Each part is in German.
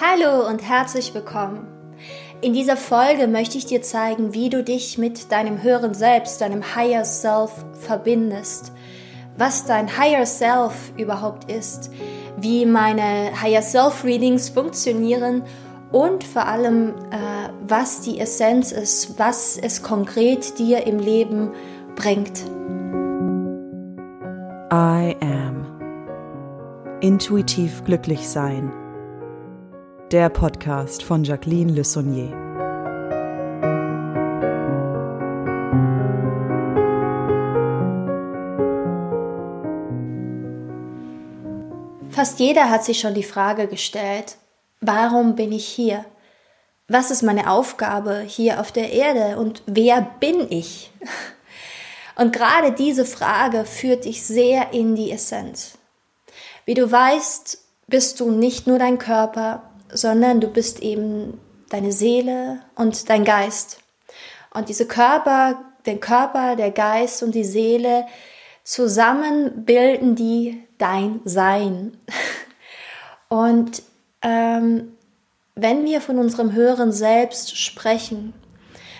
Hallo und herzlich willkommen. In dieser Folge möchte ich dir zeigen, wie du dich mit deinem höheren Selbst, deinem Higher Self verbindest, was dein Higher Self überhaupt ist, wie meine Higher Self Readings funktionieren und vor allem, äh, was die Essenz ist, was es konkret dir im Leben bringt. I am. Intuitiv glücklich sein der Podcast von Jacqueline Le Saunier. Fast jeder hat sich schon die Frage gestellt, warum bin ich hier? Was ist meine Aufgabe hier auf der Erde und wer bin ich? Und gerade diese Frage führt dich sehr in die Essenz. Wie du weißt, bist du nicht nur dein Körper, sondern du bist eben deine Seele und dein Geist. Und diese Körper, den Körper, der Geist und die Seele zusammen bilden die dein Sein. Und ähm, wenn wir von unserem höheren Selbst sprechen,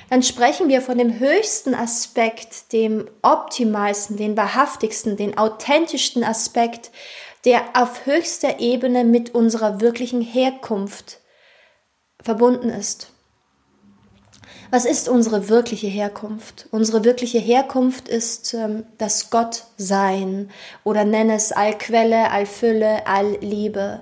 dann sprechen wir von dem höchsten Aspekt, dem optimalsten, den wahrhaftigsten, den authentischsten Aspekt, der auf höchster Ebene mit unserer wirklichen Herkunft verbunden ist. Was ist unsere wirkliche Herkunft? Unsere wirkliche Herkunft ist ähm, das Gottsein oder nenne es Allquelle, Allfülle, Allliebe.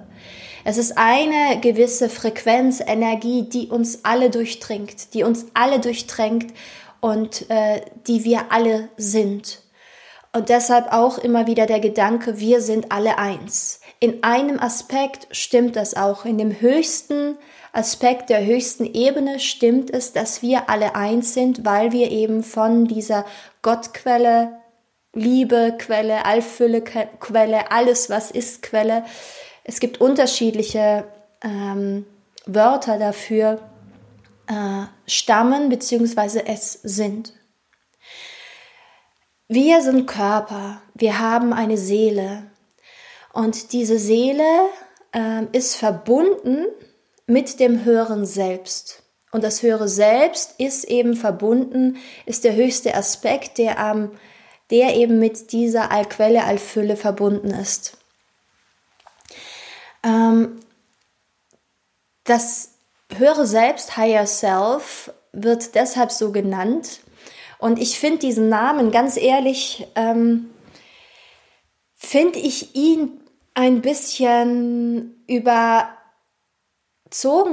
Es ist eine gewisse Frequenz, Energie, die uns alle durchdringt, die uns alle durchdrängt und äh, die wir alle sind. Und deshalb auch immer wieder der Gedanke, wir sind alle eins. In einem Aspekt stimmt das auch. In dem höchsten Aspekt der höchsten Ebene stimmt es, dass wir alle eins sind, weil wir eben von dieser Gottquelle, Liebe, Quelle, Allfülle, Quelle, alles was ist Quelle. Es gibt unterschiedliche ähm, Wörter dafür, äh, stammen bzw. es sind. Wir sind Körper, wir haben eine Seele und diese Seele äh, ist verbunden mit dem höheren Selbst. Und das höhere Selbst ist eben verbunden, ist der höchste Aspekt, der, ähm, der eben mit dieser Allquelle, Allfülle verbunden ist. Ähm, das höhere Selbst, Higher Self, wird deshalb so genannt, und ich finde diesen Namen, ganz ehrlich, ähm, finde ich ihn ein bisschen überzogen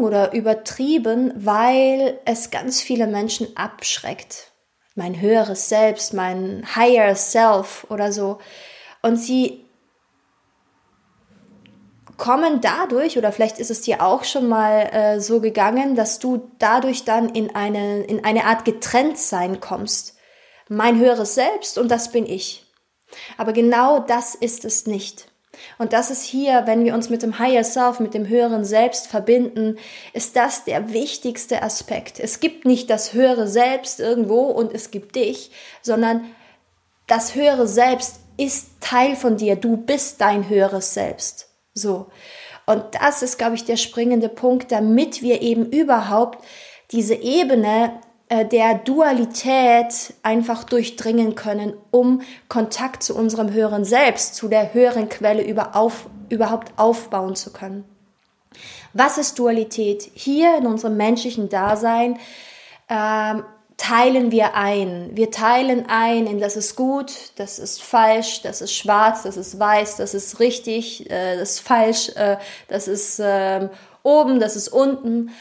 oder übertrieben, weil es ganz viele Menschen abschreckt. Mein höheres Selbst, mein higher self oder so. Und sie kommen dadurch, oder vielleicht ist es dir auch schon mal äh, so gegangen, dass du dadurch dann in eine, in eine Art Getrenntsein kommst. Mein höheres Selbst und das bin ich. Aber genau das ist es nicht. Und das ist hier, wenn wir uns mit dem Higher Self, mit dem höheren Selbst verbinden, ist das der wichtigste Aspekt. Es gibt nicht das höhere Selbst irgendwo und es gibt dich, sondern das höhere Selbst ist Teil von dir. Du bist dein höheres Selbst. So. Und das ist, glaube ich, der springende Punkt, damit wir eben überhaupt diese Ebene äh, der Dualität einfach durchdringen können, um Kontakt zu unserem höheren Selbst, zu der höheren Quelle über auf, überhaupt aufbauen zu können. Was ist Dualität? Hier in unserem menschlichen Dasein ähm, teilen wir ein. Wir teilen ein in das ist gut, das ist falsch, das ist schwarz, das ist weiß, das ist richtig, äh, das ist falsch, äh, das ist äh, oben, das ist unten,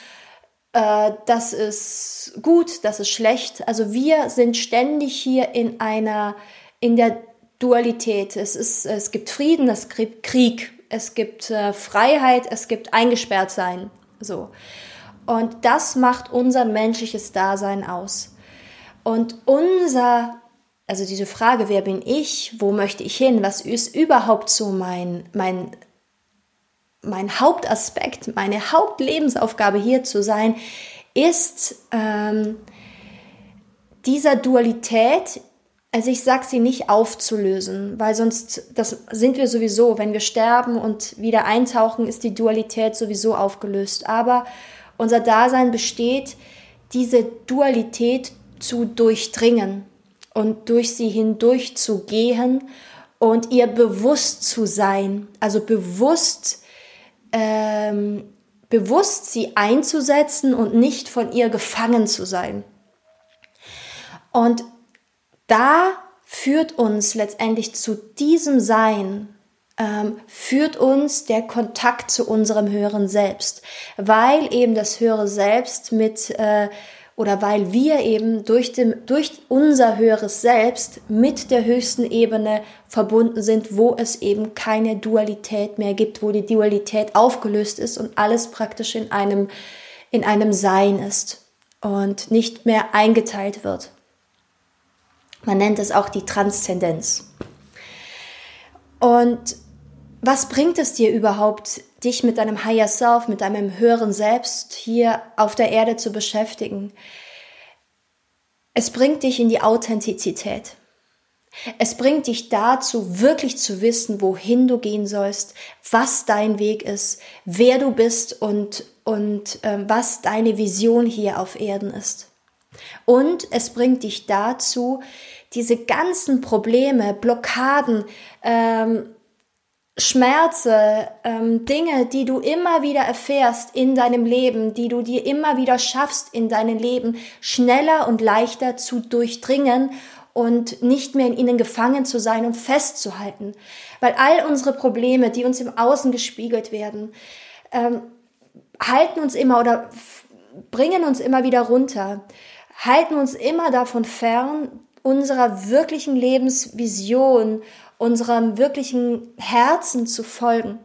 äh, das ist gut, das ist schlecht. Also wir sind ständig hier in einer, in der Dualität. Es, ist, es gibt Frieden, es gibt Krieg, es gibt äh, Freiheit, es gibt eingesperrt sein. So. Und das macht unser menschliches Dasein aus. Und unser, also diese Frage, wer bin ich, wo möchte ich hin, was ist überhaupt so mein, mein, mein Hauptaspekt, meine Hauptlebensaufgabe hier zu sein, ist ähm, dieser Dualität also ich sag sie nicht aufzulösen, weil sonst, das sind wir sowieso, wenn wir sterben und wieder eintauchen, ist die Dualität sowieso aufgelöst. Aber unser Dasein besteht, diese Dualität zu durchdringen und durch sie hindurch zu gehen und ihr bewusst zu sein, also bewusst, ähm, bewusst sie einzusetzen und nicht von ihr gefangen zu sein. Und da führt uns letztendlich zu diesem Sein, ähm, führt uns der Kontakt zu unserem höheren Selbst, weil eben das höhere Selbst mit äh, oder weil wir eben durch, dem, durch unser höheres Selbst mit der höchsten Ebene verbunden sind, wo es eben keine Dualität mehr gibt, wo die Dualität aufgelöst ist und alles praktisch in einem, in einem Sein ist und nicht mehr eingeteilt wird. Man nennt es auch die Transzendenz. Und was bringt es dir überhaupt, dich mit deinem Higher Self, mit deinem höheren Selbst hier auf der Erde zu beschäftigen? Es bringt dich in die Authentizität. Es bringt dich dazu, wirklich zu wissen, wohin du gehen sollst, was dein Weg ist, wer du bist und, und äh, was deine Vision hier auf Erden ist. Und es bringt dich dazu, diese ganzen Probleme, Blockaden, ähm, Schmerze, ähm, Dinge, die du immer wieder erfährst in deinem Leben, die du dir immer wieder schaffst in deinem Leben, schneller und leichter zu durchdringen und nicht mehr in ihnen gefangen zu sein und festzuhalten. Weil all unsere Probleme, die uns im Außen gespiegelt werden, ähm, halten uns immer oder bringen uns immer wieder runter, halten uns immer davon fern, unserer wirklichen Lebensvision, unserem wirklichen Herzen zu folgen.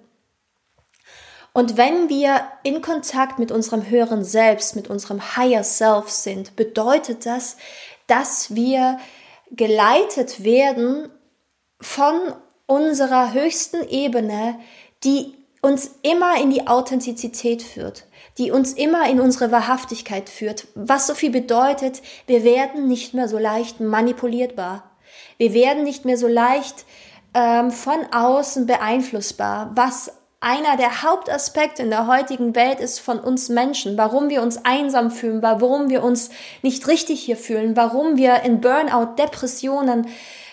Und wenn wir in Kontakt mit unserem höheren Selbst, mit unserem Higher Self sind, bedeutet das, dass wir geleitet werden von unserer höchsten Ebene, die uns immer in die Authentizität führt, die uns immer in unsere Wahrhaftigkeit führt, was so viel bedeutet, wir werden nicht mehr so leicht manipulierbar. Wir werden nicht mehr so leicht ähm, von außen beeinflussbar, was einer der Hauptaspekte in der heutigen Welt ist von uns Menschen, warum wir uns einsam fühlen, warum wir uns nicht richtig hier fühlen, warum wir in Burnout, Depressionen,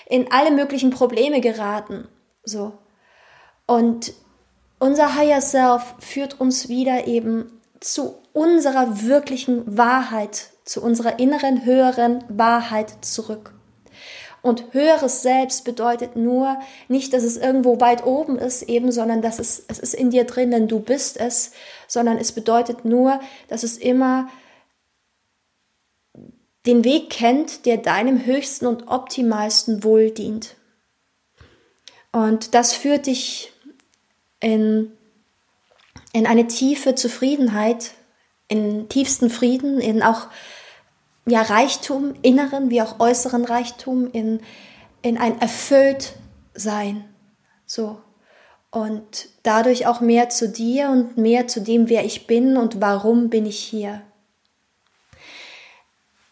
in alle möglichen Probleme geraten. So. Und unser Higher Self führt uns wieder eben zu unserer wirklichen Wahrheit, zu unserer inneren, höheren Wahrheit zurück. Und höheres Selbst bedeutet nur nicht, dass es irgendwo weit oben ist, eben, sondern dass es, es ist in dir drin, denn du bist es, sondern es bedeutet nur, dass es immer den Weg kennt, der deinem höchsten und optimalsten Wohl dient. Und das führt dich in, in eine tiefe Zufriedenheit, in tiefsten Frieden, in auch ja, Reichtum, inneren wie auch äußeren Reichtum, in, in ein erfüllt sein. So. Und dadurch auch mehr zu dir und mehr zu dem, wer ich bin und warum bin ich hier.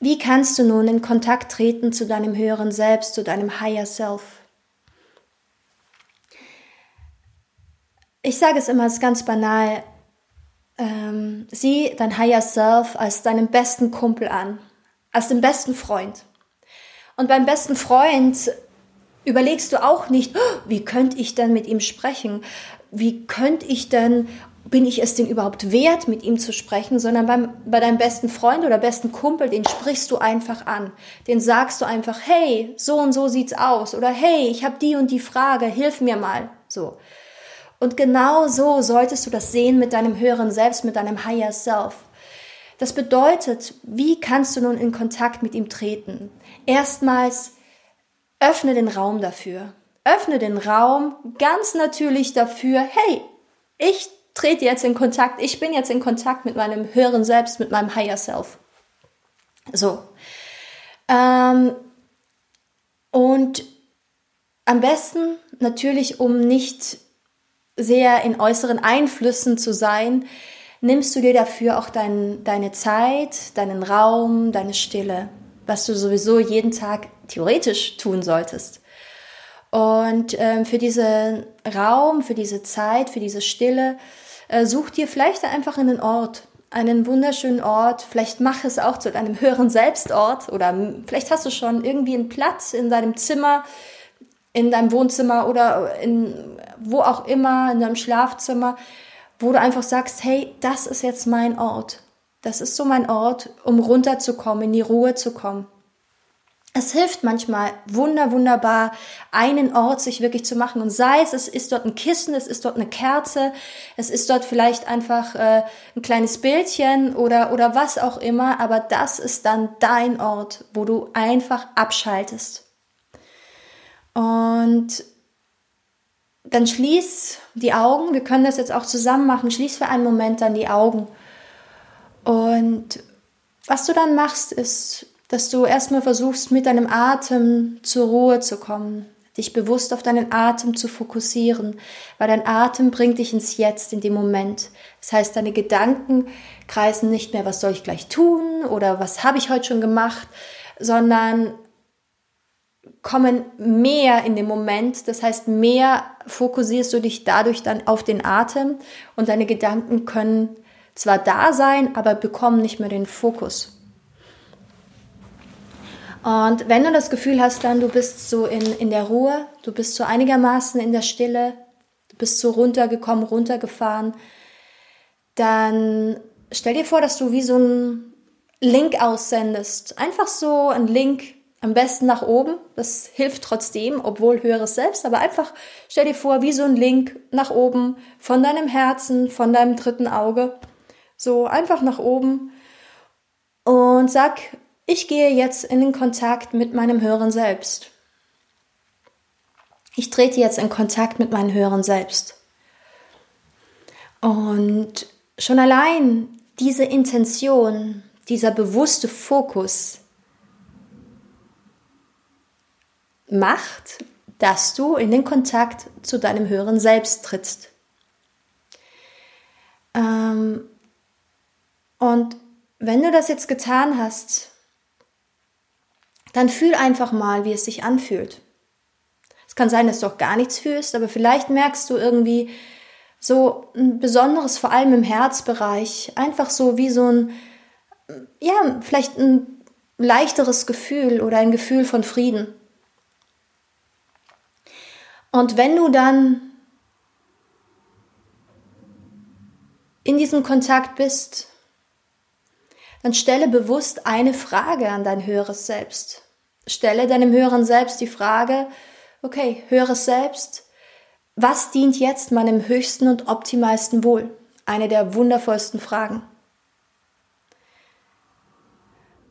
Wie kannst du nun in Kontakt treten zu deinem höheren Selbst, zu deinem Higher Self? Ich sage es immer, es ist ganz banal. Ähm, sieh dein Higher Self als deinen besten Kumpel an als den besten Freund. Und beim besten Freund überlegst du auch nicht, oh, wie könnte ich denn mit ihm sprechen? Wie könnte ich denn, bin ich es denn überhaupt wert, mit ihm zu sprechen? Sondern beim, bei deinem besten Freund oder besten Kumpel, den sprichst du einfach an. Den sagst du einfach, hey, so und so sieht's aus. Oder hey, ich habe die und die Frage, hilf mir mal. So. Und genau so solltest du das sehen mit deinem höheren Selbst, mit deinem Higher Self. Das bedeutet, wie kannst du nun in Kontakt mit ihm treten? Erstmals öffne den Raum dafür. Öffne den Raum ganz natürlich dafür, hey, ich trete jetzt in Kontakt, ich bin jetzt in Kontakt mit meinem höheren Selbst, mit meinem Higher Self. So. Ähm, und am besten natürlich, um nicht sehr in äußeren Einflüssen zu sein, nimmst du dir dafür auch dein, deine Zeit, deinen Raum, deine Stille, was du sowieso jeden Tag theoretisch tun solltest. Und ähm, für diesen Raum, für diese Zeit, für diese Stille, äh, such dir vielleicht einfach einen Ort, einen wunderschönen Ort. Vielleicht mach es auch zu deinem höheren Selbstort oder vielleicht hast du schon irgendwie einen Platz in deinem Zimmer, in deinem Wohnzimmer oder in wo auch immer, in deinem Schlafzimmer, wo du einfach sagst, hey, das ist jetzt mein Ort. Das ist so mein Ort, um runterzukommen, in die Ruhe zu kommen. Es hilft manchmal wunder, wunderbar, einen Ort sich wirklich zu machen. Und sei es, es ist dort ein Kissen, es ist dort eine Kerze, es ist dort vielleicht einfach äh, ein kleines Bildchen oder, oder was auch immer. Aber das ist dann dein Ort, wo du einfach abschaltest. Und dann schließ die Augen. Wir können das jetzt auch zusammen machen. Schließ für einen Moment dann die Augen. Und was du dann machst, ist dass du erstmal versuchst, mit deinem Atem zur Ruhe zu kommen, dich bewusst auf deinen Atem zu fokussieren, weil dein Atem bringt dich ins Jetzt, in dem Moment. Das heißt, deine Gedanken kreisen nicht mehr, was soll ich gleich tun oder was habe ich heute schon gemacht, sondern kommen mehr in den Moment. Das heißt, mehr fokussierst du dich dadurch dann auf den Atem und deine Gedanken können zwar da sein, aber bekommen nicht mehr den Fokus. Und wenn du das Gefühl hast, dann du bist so in, in der Ruhe, du bist so einigermaßen in der Stille, du bist so runtergekommen, runtergefahren, dann stell dir vor, dass du wie so einen Link aussendest. Einfach so ein Link, am besten nach oben. Das hilft trotzdem, obwohl höheres Selbst, aber einfach stell dir vor, wie so ein Link nach oben von deinem Herzen, von deinem dritten Auge. So einfach nach oben und sag, ich gehe jetzt in den Kontakt mit meinem höheren Selbst. Ich trete jetzt in Kontakt mit meinem höheren Selbst. Und schon allein diese Intention, dieser bewusste Fokus macht, dass du in den Kontakt zu deinem höheren Selbst trittst. Ähm, und wenn du das jetzt getan hast, dann fühl einfach mal, wie es sich anfühlt. Es kann sein, dass du auch gar nichts fühlst, aber vielleicht merkst du irgendwie so ein besonderes, vor allem im Herzbereich, einfach so wie so ein, ja, vielleicht ein leichteres Gefühl oder ein Gefühl von Frieden. Und wenn du dann in diesem Kontakt bist, dann stelle bewusst eine Frage an dein höheres Selbst stelle deinem höheren Selbst die Frage, okay, höheres Selbst, was dient jetzt meinem höchsten und optimalsten Wohl? Eine der wundervollsten Fragen.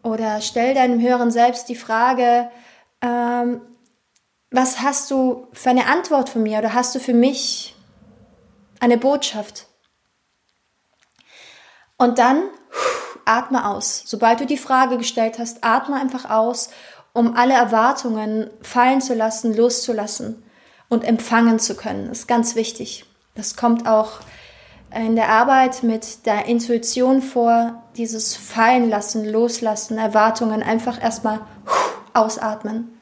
Oder stell deinem höheren Selbst die Frage, ähm, was hast du für eine Antwort von mir oder hast du für mich eine Botschaft? Und dann atme aus. Sobald du die Frage gestellt hast, atme einfach aus um alle Erwartungen fallen zu lassen, loszulassen und empfangen zu können. Das ist ganz wichtig. Das kommt auch in der Arbeit mit der Intuition vor, dieses Fallen lassen, loslassen, Erwartungen einfach erstmal ausatmen.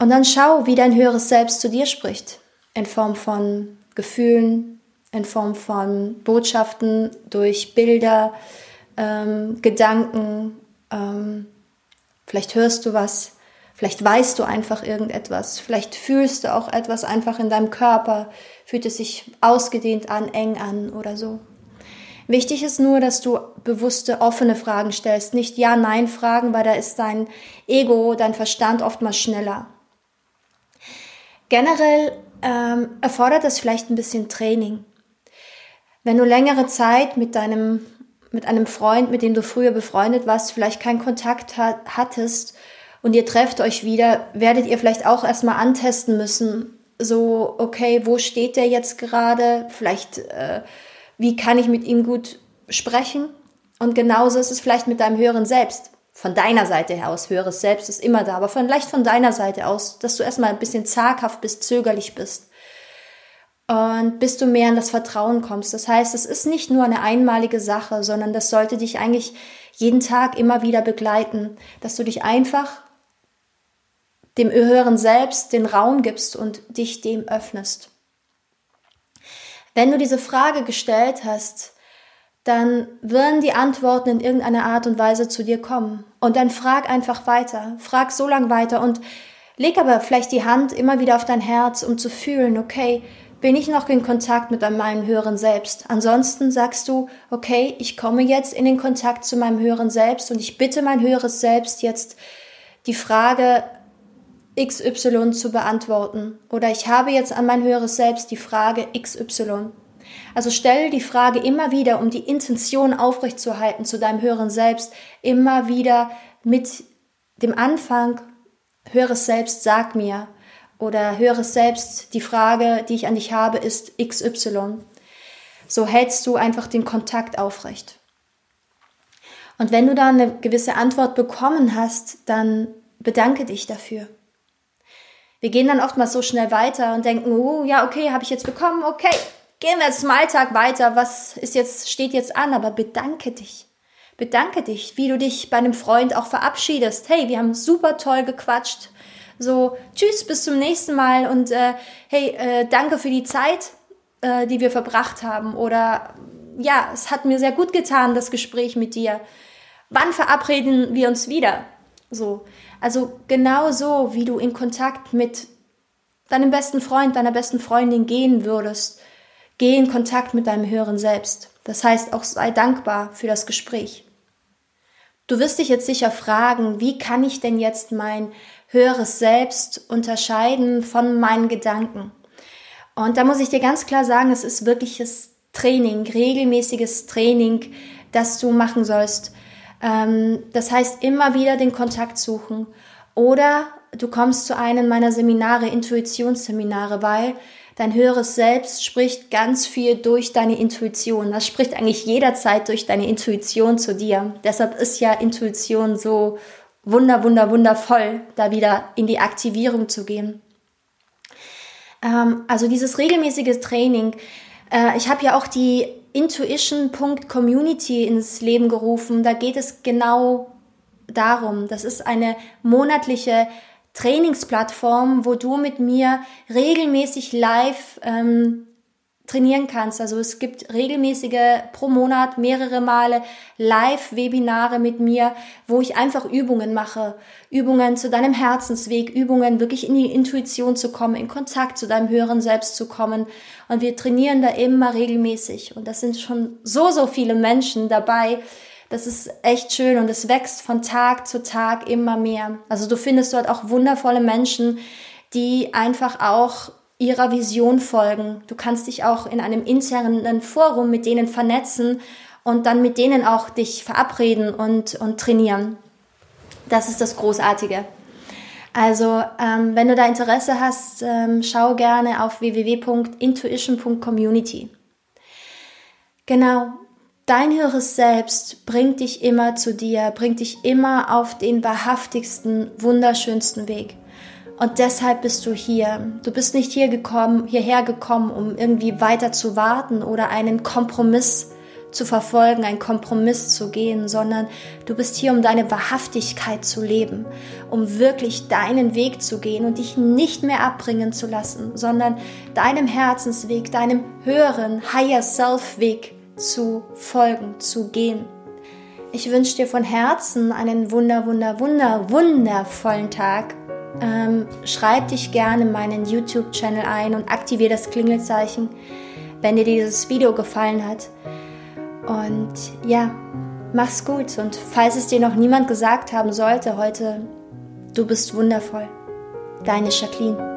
Und dann schau, wie dein höheres Selbst zu dir spricht. In Form von Gefühlen, in Form von Botschaften, durch Bilder, ähm, Gedanken, ähm, Vielleicht hörst du was, vielleicht weißt du einfach irgendetwas, vielleicht fühlst du auch etwas einfach in deinem Körper, fühlt es sich ausgedehnt an, eng an oder so. Wichtig ist nur, dass du bewusste, offene Fragen stellst, nicht Ja-Nein-Fragen, weil da ist dein Ego, dein Verstand oftmals schneller. Generell ähm, erfordert das vielleicht ein bisschen Training. Wenn du längere Zeit mit deinem mit einem Freund, mit dem du früher befreundet warst, vielleicht keinen Kontakt hat, hattest und ihr trefft euch wieder, werdet ihr vielleicht auch erstmal antesten müssen. So, okay, wo steht der jetzt gerade? Vielleicht, äh, wie kann ich mit ihm gut sprechen? Und genauso ist es vielleicht mit deinem höheren Selbst. Von deiner Seite aus, höheres Selbst ist immer da, aber vielleicht von deiner Seite aus, dass du erstmal ein bisschen zaghaft bist, zögerlich bist und bis du mehr in das Vertrauen kommst. Das heißt, es ist nicht nur eine einmalige Sache, sondern das sollte dich eigentlich jeden Tag immer wieder begleiten, dass du dich einfach dem höheren Selbst den Raum gibst und dich dem öffnest. Wenn du diese Frage gestellt hast, dann werden die Antworten in irgendeiner Art und Weise zu dir kommen. Und dann frag einfach weiter, frag so lang weiter und leg aber vielleicht die Hand immer wieder auf dein Herz, um zu fühlen, okay, bin ich noch in Kontakt mit meinem höheren Selbst. Ansonsten sagst du, okay, ich komme jetzt in den Kontakt zu meinem höheren Selbst und ich bitte mein höheres Selbst jetzt die Frage XY zu beantworten. Oder ich habe jetzt an mein höheres Selbst die Frage XY. Also stell die Frage immer wieder, um die Intention aufrechtzuerhalten zu deinem höheren Selbst, immer wieder mit dem Anfang, höheres Selbst, sag mir, oder höheres Selbst, die Frage, die ich an dich habe, ist XY. So hältst du einfach den Kontakt aufrecht. Und wenn du da eine gewisse Antwort bekommen hast, dann bedanke dich dafür. Wir gehen dann oftmals so schnell weiter und denken, oh ja, okay, habe ich jetzt bekommen, okay, gehen wir jetzt zum Alltag weiter, was ist jetzt, steht jetzt an, aber bedanke dich. Bedanke dich, wie du dich bei einem Freund auch verabschiedest. Hey, wir haben super toll gequatscht so, tschüss, bis zum nächsten Mal und äh, hey, äh, danke für die Zeit, äh, die wir verbracht haben. Oder ja, es hat mir sehr gut getan, das Gespräch mit dir. Wann verabreden wir uns wieder? So, also genau so, wie du in Kontakt mit deinem besten Freund, deiner besten Freundin gehen würdest. Geh in Kontakt mit deinem höheren Selbst. Das heißt, auch sei dankbar für das Gespräch. Du wirst dich jetzt sicher fragen, wie kann ich denn jetzt mein höheres Selbst unterscheiden von meinen Gedanken. Und da muss ich dir ganz klar sagen, es ist wirkliches Training, regelmäßiges Training, das du machen sollst. Ähm, das heißt, immer wieder den Kontakt suchen. Oder du kommst zu einem meiner Seminare, Intuitionsseminare, weil dein höheres Selbst spricht ganz viel durch deine Intuition. Das spricht eigentlich jederzeit durch deine Intuition zu dir. Deshalb ist ja Intuition so wunder, wunder, wundervoll, da wieder in die Aktivierung zu gehen. Ähm, also dieses regelmäßige Training. Äh, ich habe ja auch die Intuition.community ins Leben gerufen. Da geht es genau darum. Das ist eine monatliche Trainingsplattform, wo du mit mir regelmäßig live ähm, trainieren kannst. Also es gibt regelmäßige pro Monat mehrere Male Live-Webinare mit mir, wo ich einfach Übungen mache. Übungen zu deinem Herzensweg, Übungen wirklich in die Intuition zu kommen, in Kontakt zu deinem höheren Selbst zu kommen. Und wir trainieren da immer regelmäßig. Und das sind schon so, so viele Menschen dabei. Das ist echt schön und es wächst von Tag zu Tag immer mehr. Also du findest dort auch wundervolle Menschen, die einfach auch ihrer Vision folgen. Du kannst dich auch in einem internen Forum mit denen vernetzen und dann mit denen auch dich verabreden und, und trainieren. Das ist das Großartige. Also, ähm, wenn du da Interesse hast, ähm, schau gerne auf www.intuition.community. Genau, dein höheres Selbst bringt dich immer zu dir, bringt dich immer auf den wahrhaftigsten, wunderschönsten Weg. Und deshalb bist du hier. Du bist nicht hier gekommen, hierher gekommen, um irgendwie weiter zu warten oder einen Kompromiss zu verfolgen, einen Kompromiss zu gehen, sondern du bist hier, um deine Wahrhaftigkeit zu leben, um wirklich deinen Weg zu gehen und dich nicht mehr abbringen zu lassen, sondern deinem Herzensweg, deinem höheren Higher Self Weg zu folgen, zu gehen. Ich wünsche dir von Herzen einen wunder, wunder, wunder, wundervollen Tag ähm, schreib dich gerne in meinen YouTube-Channel ein und aktiviere das Klingelzeichen, wenn dir dieses Video gefallen hat. Und ja, mach's gut. Und falls es dir noch niemand gesagt haben sollte heute, du bist wundervoll. Deine Jacqueline.